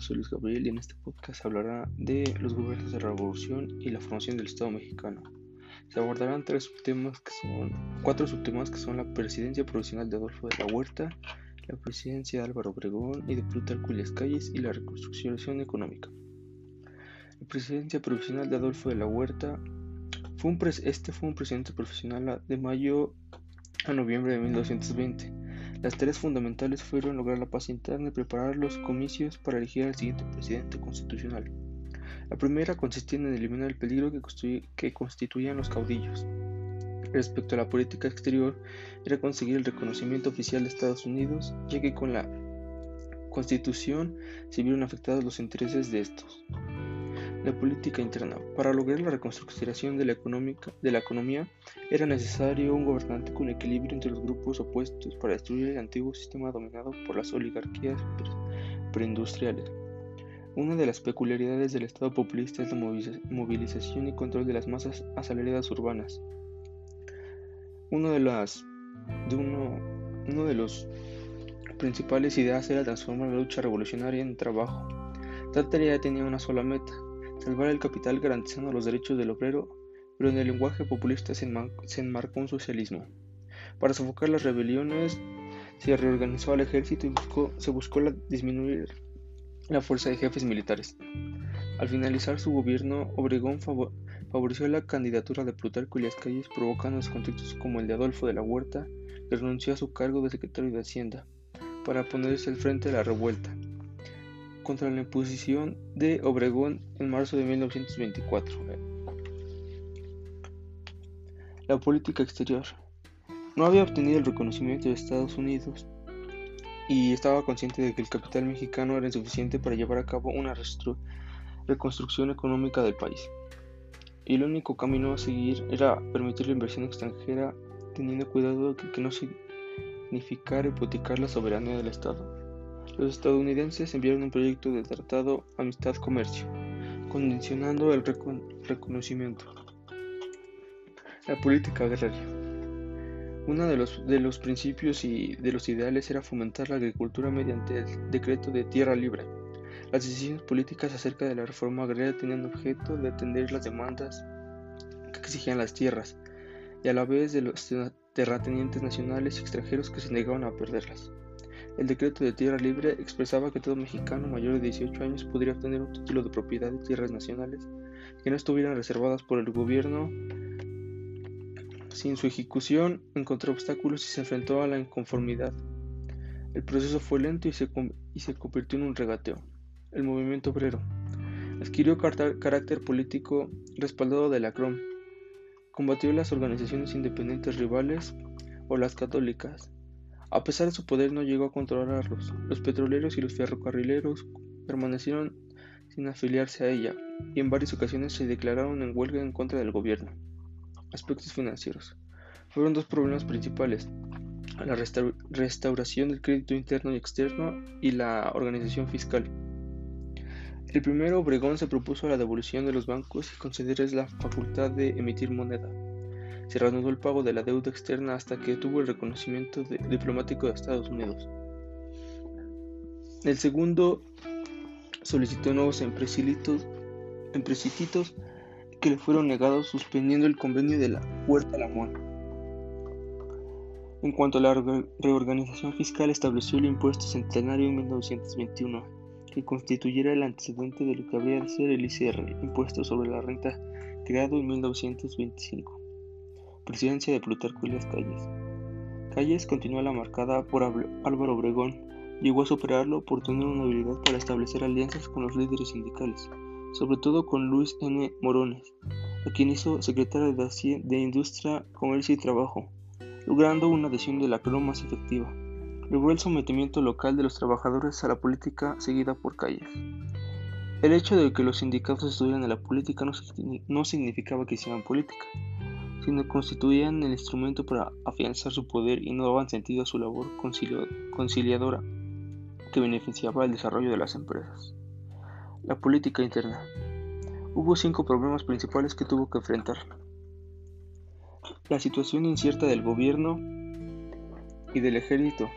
Soy Gabriel y en este podcast se hablará de los gobiernos de la revolución y la formación del Estado mexicano. Se abordarán tres subtemas que son, cuatro subtemas que son la presidencia provisional de Adolfo de la Huerta, la presidencia de Álvaro Obregón y de Plutarco Elias Calles y la reconstrucción económica. La presidencia provisional de Adolfo de la Huerta fue un este fue un presidente profesional de mayo a noviembre de 1920 las tareas fundamentales fueron lograr la paz interna y preparar los comicios para elegir al siguiente presidente constitucional. La primera consistía en eliminar el peligro que, constituían los caudillos. Respecto a la política exterior, era conseguir el reconocimiento oficial de Estados Unidos, ya que con la Constitución se vieron afectados los intereses de estos. La política interna. Para lograr la reconstrucción de la, de la economía era necesario un gobernante con equilibrio entre los grupos opuestos para destruir el antiguo sistema dominado por las oligarquías preindustriales. Una de las peculiaridades del Estado populista es la movilización y control de las masas asalariadas urbanas. Uno de, las, de uno, uno de los principales ideas era transformar la lucha revolucionaria en trabajo. Tal tarea tenía una sola meta, salvar el capital garantizando los derechos del obrero, pero en el lenguaje populista se, enmarcó un socialismo. Para sofocar las rebeliones, se reorganizó al ejército y se buscó disminuir la fuerza de jefes militares. Al finalizar su gobierno, Obregón favoreció la candidatura de Plutarco Elias Calles, provocando conflictos como el de Adolfo de la Huerta, que renunció a su cargo de secretario de Hacienda, para ponerse al frente de la revuelta contra la imposición de Obregón en marzo de 1924. La política exterior. No había obtenido el reconocimiento de Estados Unidos y estaba consciente de que el capital mexicano era insuficiente para llevar a cabo una reconstrucción económica del país. Y el único camino a seguir era permitir la inversión extranjera teniendo cuidado de que no significara hipotecar la soberanía del Estado los estadounidenses enviaron un proyecto de tratado Amistad-Comercio, condicionando el reconocimiento. La política agraria. Uno de los, de los principios y de los ideales era fomentar la agricultura mediante el decreto de tierra libre. Las decisiones políticas acerca de la reforma agraria tenían objeto de atender las demandas que exigían las tierras y a la vez de los terratenientes nacionales y extranjeros que se negaban a perderlas. El decreto de tierra libre expresaba que todo mexicano mayor de 18 años podría obtener un título de propiedad de tierras nacionales que no estuvieran reservadas por el gobierno. Sin su ejecución, encontró obstáculos y se enfrentó a la inconformidad. El proceso fue lento y se, y se convirtió en un regateo. El movimiento obrero adquirió carácter político respaldado de la CROM. Combatió las organizaciones independientes rivales o las católicas a pesar de su poder no llegó a controlarlos. Los petroleros y los ferrocarrileros permanecieron sin afiliarse a ella y en varias ocasiones se declararon en huelga en contra del gobierno. Aspectos financieros. Fueron dos problemas principales, la restauración del crédito interno y externo y la organización fiscal. El primero, Obregón se propuso la devolución de los bancos y concederles la facultad de emitir moneda se reanudó el pago de la deuda externa hasta que tuvo el reconocimiento diplomático de Estados Unidos. El segundo solicitó nuevos empresititos que le fueron negados suspendiendo el convenio de la Puerta Lamón. En cuanto a la reorganización fiscal, estableció el impuesto centenario en 1921, que constituyera el antecedente de lo que habría de ser el ICR, impuesto sobre la renta, creado en 1925 presidencia de Plutarco Elias Calles. Calles continuó la marcada por Álvaro Obregón, llegó a superarlo por tener una habilidad para establecer alianzas con los líderes sindicales, sobre todo con Luis N. Morones, a quien hizo secretario de, de Industria, Comercio y Trabajo, logrando una adhesión de la CRO más efectiva. Logró el sometimiento local de los trabajadores a la política seguida por Calles. El hecho de que los sindicatos estuvieran en la política no, no significaba que hicieran política, sino constituían el instrumento para afianzar su poder y no daban sentido a su labor conciliadora que beneficiaba el desarrollo de las empresas. La política interna. Hubo cinco problemas principales que tuvo que enfrentar. La situación incierta del gobierno y del ejército,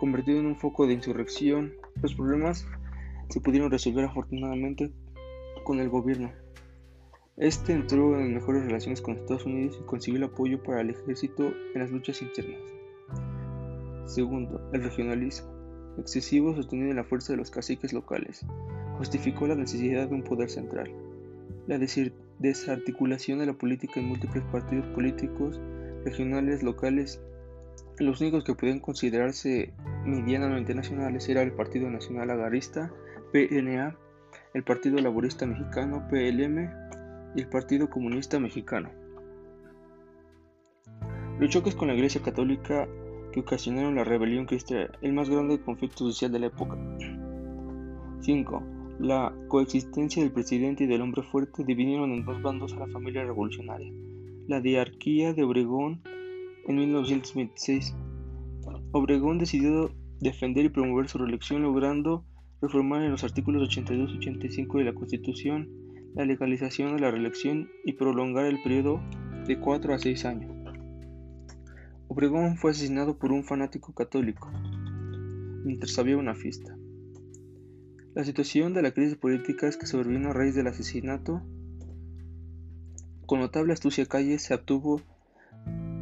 convertido en un foco de insurrección, los problemas se pudieron resolver afortunadamente con el gobierno. Este entró en mejores relaciones con Estados Unidos y consiguió el apoyo para el ejército en las luchas internas. Segundo, el regionalismo, excesivo sostenido en la fuerza de los caciques locales, justificó la necesidad de un poder central. La desarticulación de la política en múltiples partidos políticos regionales locales, los únicos que podían considerarse medianamente nacionales era el Partido Nacional Agarrista, PNA, el Partido Laborista Mexicano, PLM, y el Partido Comunista Mexicano. Los choques con la Iglesia Católica que ocasionaron la rebelión cristiana, el más grande conflicto social de la época. 5. La coexistencia del presidente y del hombre fuerte dividieron en dos bandos a la familia revolucionaria. La diarquía de Obregón en 1926. Obregón decidió defender y promover su reelección logrando reformar en los artículos 82 y 85 de la Constitución la legalización de la reelección y prolongar el periodo de 4 a 6 años. Obregón fue asesinado por un fanático católico mientras había una fiesta. La situación de la crisis política es que sobrevino a raíz del asesinato. Con notable astucia Calle se obtuvo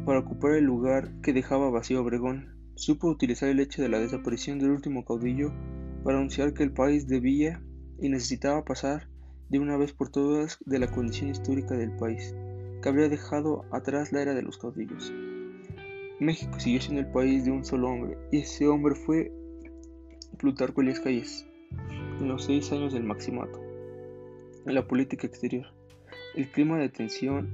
para ocupar el lugar que dejaba vacío Obregón. Supo utilizar el hecho de la desaparición del último caudillo para anunciar que el país debía y necesitaba pasar de una vez por todas de la condición histórica del país, que habría dejado atrás la era de los caudillos. México siguió siendo el país de un solo hombre, y ese hombre fue Plutarco Elías Calles, en los seis años del maximato. En la política exterior, el clima de tensión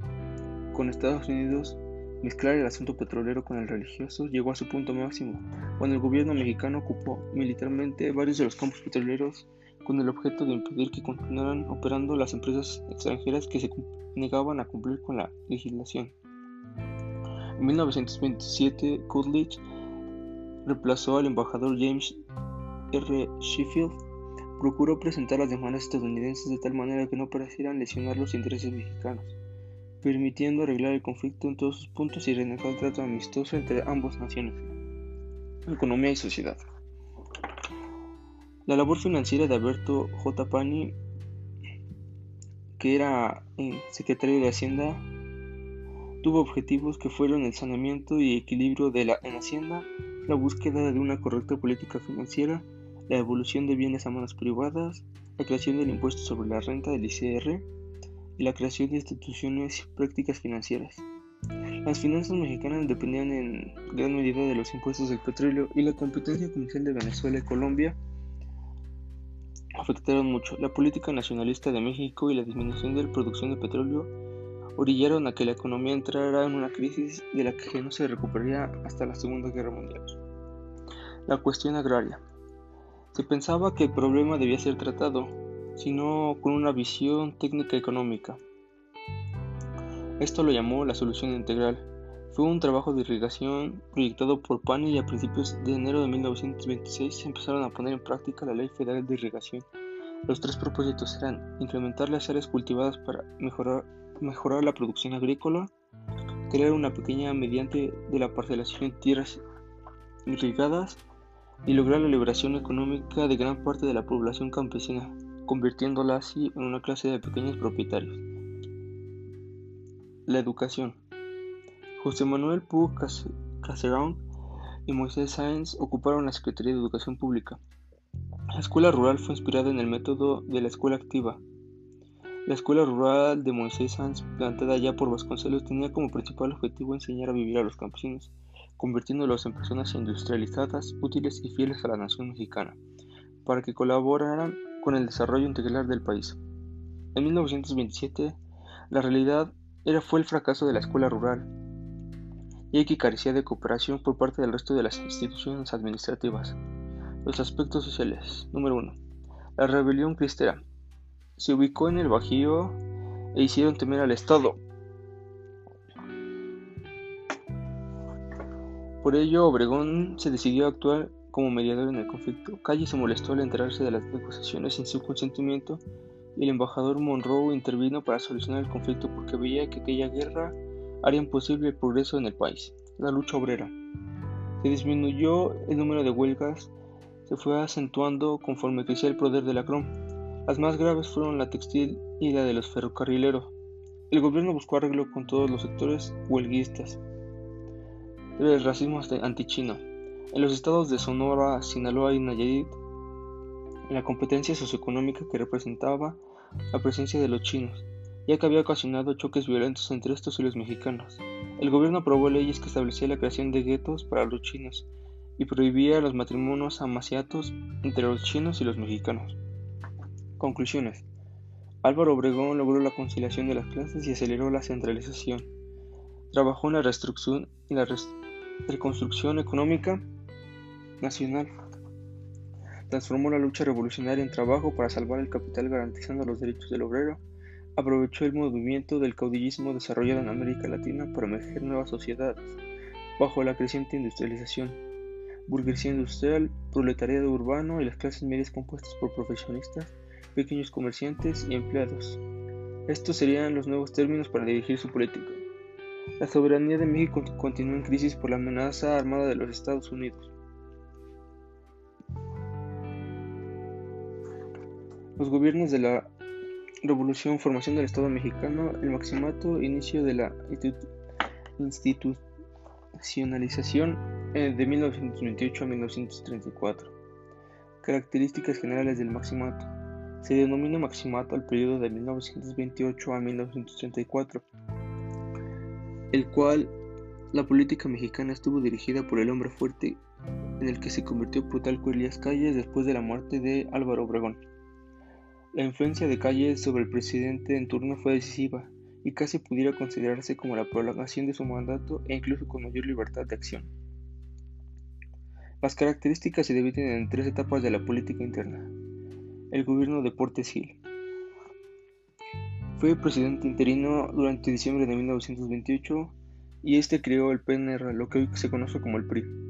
con Estados Unidos, mezclar el asunto petrolero con el religioso, llegó a su punto máximo, cuando el gobierno mexicano ocupó militarmente varios de los campos petroleros con el objeto de impedir que continuaran operando las empresas extranjeras que se negaban a cumplir con la legislación. En 1927, Coolidge reemplazó al embajador James R. Sheffield. Procuró presentar las demandas estadounidenses de tal manera que no parecieran lesionar los intereses mexicanos, permitiendo arreglar el conflicto en todos sus puntos y renegar el trato amistoso entre ambas naciones, economía y sociedad. La labor financiera de Alberto J. Pani, que era eh, secretario de Hacienda, tuvo objetivos que fueron el saneamiento y equilibrio de la en Hacienda, la búsqueda de una correcta política financiera, la evolución de bienes a manos privadas, la creación del impuesto sobre la renta del ICR y la creación de instituciones y prácticas financieras. Las finanzas mexicanas dependían en gran medida de los impuestos del petróleo y la competencia comercial de Venezuela y Colombia afectaron mucho. La política nacionalista de México y la disminución de la producción de petróleo orillaron a que la economía entrara en una crisis de la que no se recuperaría hasta la Segunda Guerra Mundial. La cuestión agraria. Se pensaba que el problema debía ser tratado, sino con una visión técnica económica. Esto lo llamó la solución integral fue un trabajo de irrigación proyectado por Pani y a principios de enero de 1926 se empezaron a poner en práctica la Ley Federal de Irrigación. Los tres propósitos eran incrementar las áreas cultivadas para mejorar, la producción agrícola, crear una pequeña mediante de la parcelación en tierras irrigadas y lograr la liberación económica de gran parte de la población campesina, convirtiéndola así en una clase de pequeños propietarios. La educación. José Manuel Pú Caserón y Moisés Sáenz ocuparon la Secretaría de Educación Pública. La escuela rural fue inspirada en el método de la escuela activa. La escuela rural de Moisés Sáenz, plantada ya por Vasconcelos, tenía como principal objetivo enseñar a vivir a los campesinos, convirtiéndolos en personas industrializadas, útiles y fieles a la nación mexicana, para que colaboraran con el desarrollo integral del país. En 1927, la realidad era, fue el fracaso de la escuela rural, y que carecía de cooperación por parte del resto de las instituciones administrativas. Los aspectos sociales. Número 1. La rebelión cristera. Se ubicó en el Bajío e hicieron temer al Estado. Por ello, Obregón se decidió a actuar como mediador en el conflicto. Calle se molestó al enterarse de las negociaciones sin su consentimiento y el embajador Monroe intervino para solucionar el conflicto porque veía que aquella guerra haría imposible el progreso en el país. La lucha obrera. Se disminuyó el número de huelgas se fue acentuando conforme crecía el poder de la CROM. Las más graves fueron la textil y la de los ferrocarrileros. El gobierno buscó arreglo con todos los sectores huelguistas. El racismo antichino. En los estados de Sonora, Sinaloa y Nayarit, la competencia socioeconómica que representaba la presencia de los chinos, ya que había ocasionado choques violentos entre estos y los mexicanos. El gobierno aprobó leyes que establecían la creación de guetos para los chinos y prohibía los matrimonios amaciatos entre los chinos y los mexicanos. Conclusiones. Álvaro Obregón logró la conciliación de las clases y aceleró la centralización. Trabajó en la y la reconstrucción económica nacional. Transformó la lucha revolucionaria en trabajo para salvar el capital garantizando los derechos del obrero. Aprovechó el movimiento del caudillismo desarrollado en América Latina para emerger nuevas sociedades bajo la creciente industrialización burguesía industrial, proletariado urbano y las clases medias compuestas por profesionistas, pequeños comerciantes y empleados. Estos serían los nuevos términos para dirigir su política. La soberanía de México continúa en crisis por la amenaza armada de los Estados Unidos. Los gobiernos de la Revolución, formación del Estado mexicano, el maximato, inicio de la institucionalización eh, de 1928 a 1934. Características generales del maximato. Se denomina maximato al periodo de 1928 a 1934, el cual la política mexicana estuvo dirigida por el hombre fuerte en el que se convirtió Plutarco Elías Calles después de la muerte de Álvaro Obregón. La influencia de Calles sobre el presidente en turno fue decisiva y casi pudiera considerarse como la prolongación de su mandato e incluso con mayor libertad de acción. Las características se dividen en tres etapas de la política interna. El gobierno de Portes Gil. Fue presidente interino durante diciembre de 1928 y este creó el PNR, lo que hoy se conoce como el PRI.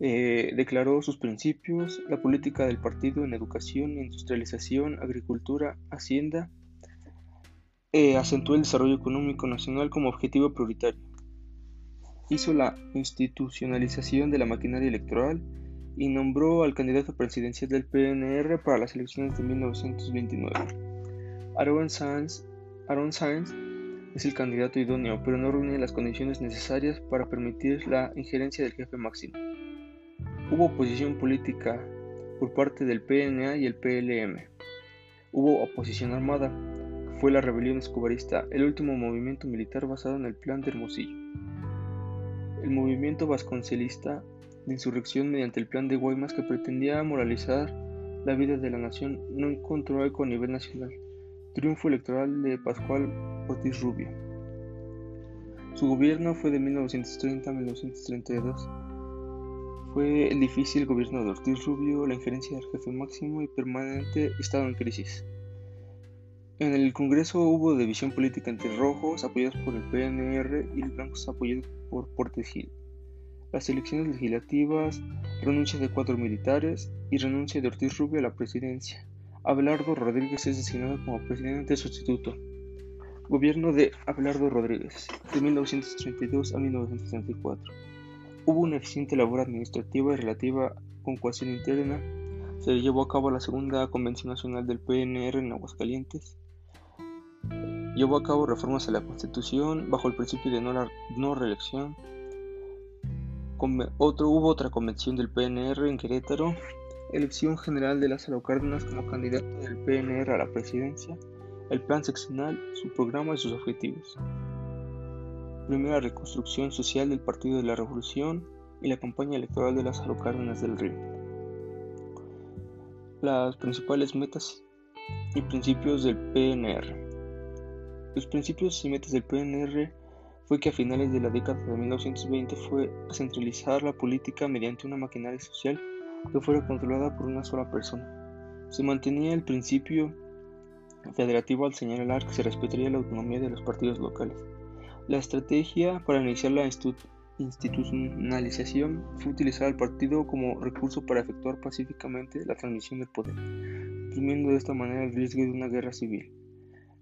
Eh, declaró sus principios, la política del partido en educación, industrialización, agricultura, hacienda, eh, acentuó el desarrollo económico nacional como objetivo prioritario hizo la institucionalización de la maquinaria electoral y nombró al candidato presidencial del PNR para las elecciones de 1929. Aaron Sainz, Aaron es el candidato idóneo, pero no reúne las condiciones necesarias para permitir la injerencia del jefe máximo. Hubo oposición política por parte del PNA y el PLM. Hubo oposición armada, fue la rebelión escobarista, el último movimiento militar basado en el plan de Hermosillo. El movimiento vasconcelista de insurrección mediante el Plan de Guaymas que pretendía moralizar la vida de la nación no encontró eco a nivel nacional. Triunfo electoral de Pascual Ortiz Rubio. Su gobierno fue de 1930 a 1932. Fue el difícil gobierno de Ortiz Rubio, la injerencia del jefe máximo y permanente estado en crisis. En el Congreso hubo división política entre rojos, apoyados por el PNR, y blancos, apoyados por Portes Gil. Las elecciones legislativas, renuncia de cuatro militares y renuncia de Ortiz Rubio a la presidencia. Abelardo Rodríguez es designado como presidente sustituto. Gobierno de Abelardo Rodríguez, de 1932 a 1934. Hubo una eficiente labor administrativa y relativa con cohesión interna. Se llevó a cabo la segunda Convención Nacional del PNR en Aguascalientes Llevó a cabo reformas a la Constitución bajo el principio de no, reelección. Otro, hubo otra convención del PNR en Querétaro, elección general de Lázaro Cárdenas como candidato del PNR a la presidencia, el plan seccional, su programa y sus objetivos. Primera reconstrucción social del Partido de la Revolución y la campaña electoral de Lázaro Cárdenas del Río. Las principales metas y principios del PNR. Los principios y metas del PNR fue que a finales de la década de 1920 fue centralizar la política mediante una maquinaria social que fuera controlada por una sola persona. Se mantenía el principio federativo al señalar que se respetaría la autonomía de los partidos locales. La estrategia para iniciar la institucionalización fue utilizar al partido como recurso para efectuar pacíficamente la transmisión del poder, asumiendo de esta manera el riesgo de una guerra civil.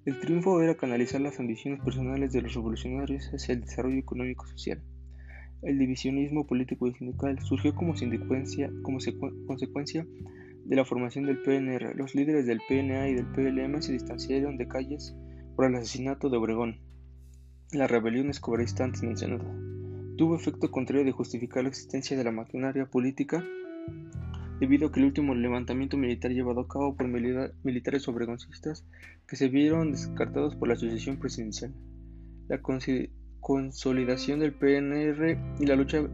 El triunfo era canalizar las ambiciones personales de los revolucionarios hacia el desarrollo económico-social. El divisionismo político y sindical surgió como, como consecuencia de la formación del PNR. Los líderes del PNA y del PLM se distanciaron de calles por el asesinato de Obregón. La rebelión escobarista antes mencionada tuvo efecto contrario de justificar la existencia de la maquinaria política debido a que el último levantamiento militar llevado a cabo por militares obregoncistas que se vieron descartados por la asociación presidencial. La consolidación del PNR y la lucha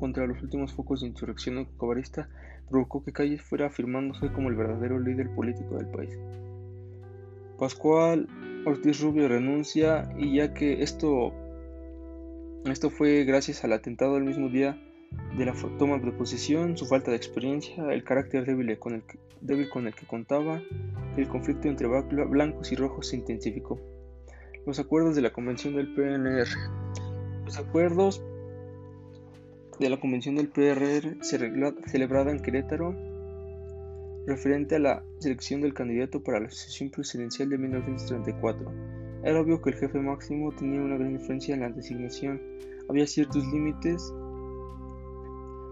contra los últimos focos de insurrección escobarista provocó que Calles fuera afirmándose como el verdadero líder político del país. Pascual Ortiz Rubio renuncia y ya que esto, esto fue gracias al atentado del mismo día de la toma de posesión, su falta de experiencia, el carácter débil con el que, débil con el que contaba, el conflicto entre blancos y rojos se intensificó. Los acuerdos de la convención del PNR. Los acuerdos de la convención del PRR celebrada en Querétaro referente a la selección del candidato para la sesión presidencial de 1934. Era obvio que el jefe máximo tenía una gran influencia en la designación. Había ciertos límites.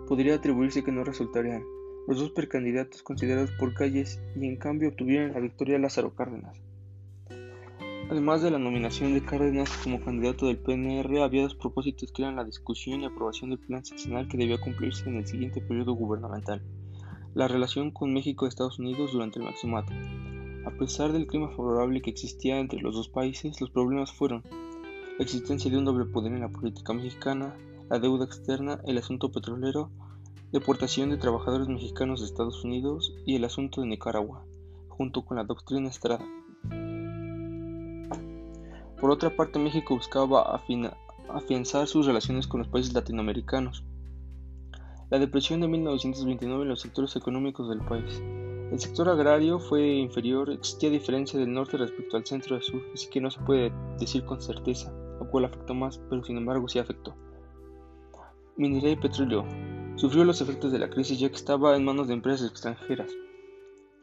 Podría atribuirse que no resultarían. Los dos precandidatos considerados por Calles y en cambio obtuvieron la victoria Lázaro Cárdenas. Además de la nominación de Cárdenas como candidato del PNR, había dos propósitos que eran la discusión y aprobación del plan seccional que debía cumplirse en el siguiente periodo gubernamental la relación con México y Estados Unidos durante el Maximato. A pesar del clima favorable que existía entre los dos países, los problemas fueron la existencia de un doble poder en la política mexicana, la deuda externa, el asunto petrolero, deportación de trabajadores mexicanos de Estados Unidos y el asunto de Nicaragua, junto con la doctrina Estrada. Por otra parte, México buscaba afianzar sus relaciones con los países latinoamericanos, la depresión de 1929 en los sectores económicos del país. El sector agrario fue inferior, existía diferencia del norte respecto al centro y sur, así que no se puede decir con certeza a cuál afectó más, pero sin embargo sí afectó. Minería y petróleo. Sufrió los efectos de la crisis ya que estaba en manos de empresas extranjeras.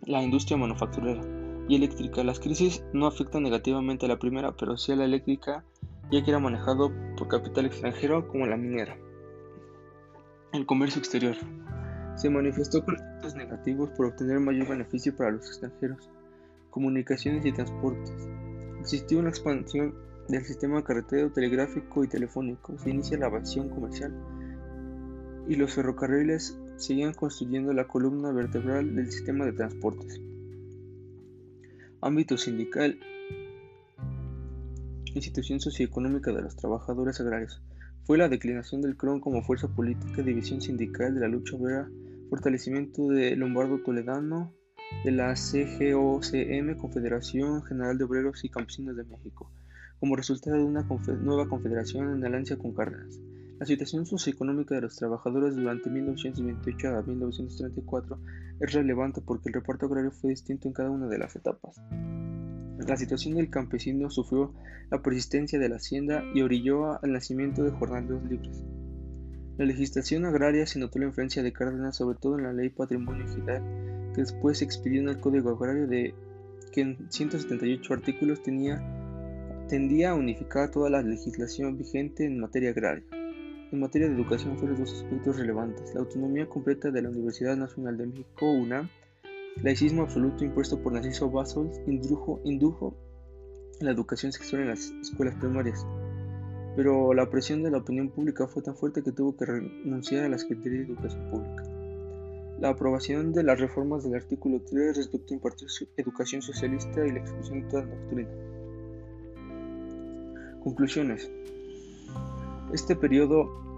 La industria manufacturera y eléctrica. Las crisis no afectan negativamente a la primera, pero sí a la eléctrica, ya que era manejado por capital extranjero como la minera. El comercio exterior se manifestó con efectos negativos por obtener mayor beneficio para los extranjeros. Comunicaciones y transportes. Existió una expansión del sistema carretero, telegráfico y telefónico. Se inicia la evasión comercial y los ferrocarriles seguían construyendo la columna vertebral del sistema de transportes. Ámbito sindical y situación socioeconómica de los trabajadores agrarios fue la declinación del CRON como fuerza política, división sindical de la lucha obrera, fortalecimiento de Lombardo Toledano, de la CGOCM, Confederación General de Obreros y Campesinos de México, como resultado de una nueva confederación en alianza con Cárdenas. La situación socioeconómica de los trabajadores durante 1928 a 1934 es relevante porque el reparto agrario fue distinto en cada una de las etapas. La situación del campesino sufrió la persistencia de la hacienda y orilló al nacimiento de jornaleros libres. La legislación agraria se notó la influencia de Cárdenas sobre todo en la ley Patrimonio Digital, que después se expidió en el Código Agrario de que en 178 artículos tenía, tendía a unificar toda la legislación vigente en materia agraria. En materia de educación fueron dos aspectos relevantes, la autonomía completa de la Universidad Nacional de México, UNAM, laicismo absoluto impuesto por Narciso Bassols indujo, indujo la educación sexual en las escuelas primarias, pero la presión de la opinión pública fue tan fuerte que tuvo que renunciar a la Secretaría de Educación Pública. La aprobación de las reformas del artículo 3 respecto a impartir educación socialista y la exclusión de toda doctrina. Conclusiones. Este periodo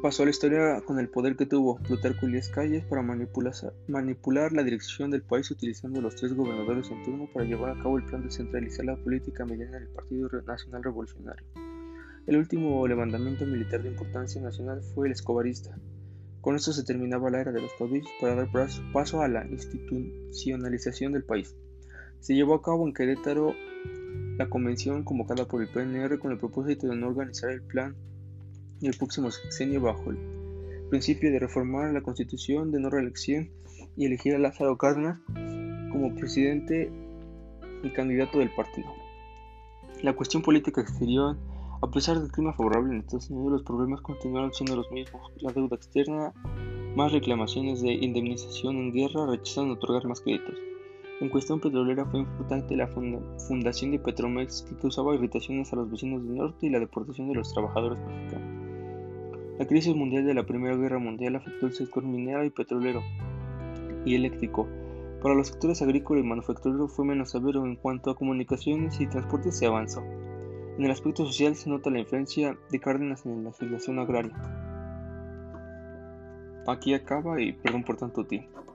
Pasó a la historia con el poder que tuvo Plutarco Elías Calles para manipular, la dirección del país utilizando los tres gobernadores en turno para llevar a cabo el plan de centralizar la política mediana del Partido Nacional Revolucionario. El último levantamiento militar de importancia nacional fue el escobarista. Con esto se terminaba la era de los caudillos para dar paso a la institucionalización del país. Se llevó a cabo en Querétaro la convención convocada por el PNR con el propósito de no organizar el plan el próximo sexenio bajo el principio de reformar la constitución de no reelección y elegir a Lázaro Cárdenas como presidente y candidato del partido. La cuestión política exterior A pesar del clima favorable en Estados Unidos, los problemas continuaron siendo los mismos. La deuda externa, más reclamaciones de indemnización en guerra, rechazaron otorgar más créditos. En cuestión petrolera fue importante la fundación de Petromex que causaba irritaciones a los vecinos del norte y la deportación de los trabajadores mexicanos. La crisis mundial de la Primera Guerra Mundial afectó el sector minero y petrolero y eléctrico. Para los sectores agrícola y manufacturero fue menos severo en cuanto a comunicaciones y transportes se avanzó. En el aspecto social se nota la influencia de Cárdenas en la legislación agraria. Aquí acaba y perdón por tanto tiempo.